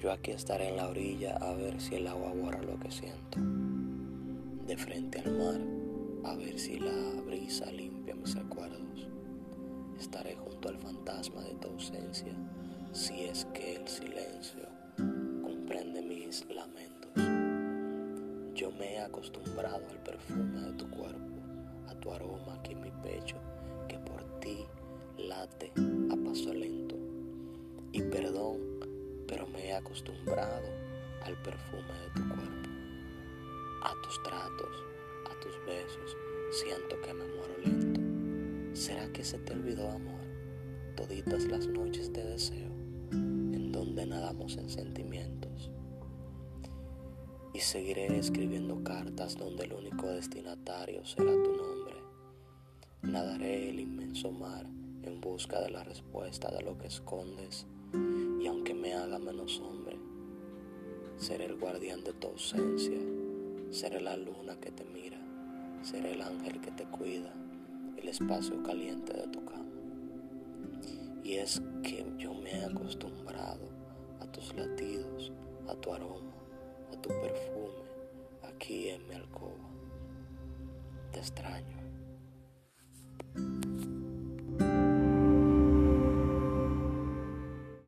Yo aquí estaré en la orilla a ver si el agua borra lo que siento. De frente al mar a ver si la brisa limpia mis recuerdos. Estaré junto al fantasma de tu ausencia si es que el silencio comprende mis lamentos. Yo me he acostumbrado al perfume de tu cuerpo, a tu aroma aquí en mi pecho, que por ti late a paso lento. Acostumbrado al perfume de tu cuerpo, a tus tratos, a tus besos. Siento que me muero lento. ¿Será que se te olvidó, amor? Toditas las noches de deseo, en donde nadamos en sentimientos. Y seguiré escribiendo cartas donde el único destinatario será tu nombre. Nadaré el inmenso mar en busca de la respuesta de lo que escondes hombre, seré el guardián de tu ausencia, seré la luna que te mira, seré el ángel que te cuida, el espacio caliente de tu cama. Y es que yo me he acostumbrado a tus latidos, a tu aroma, a tu perfume, aquí en mi alcoba. Te extraño.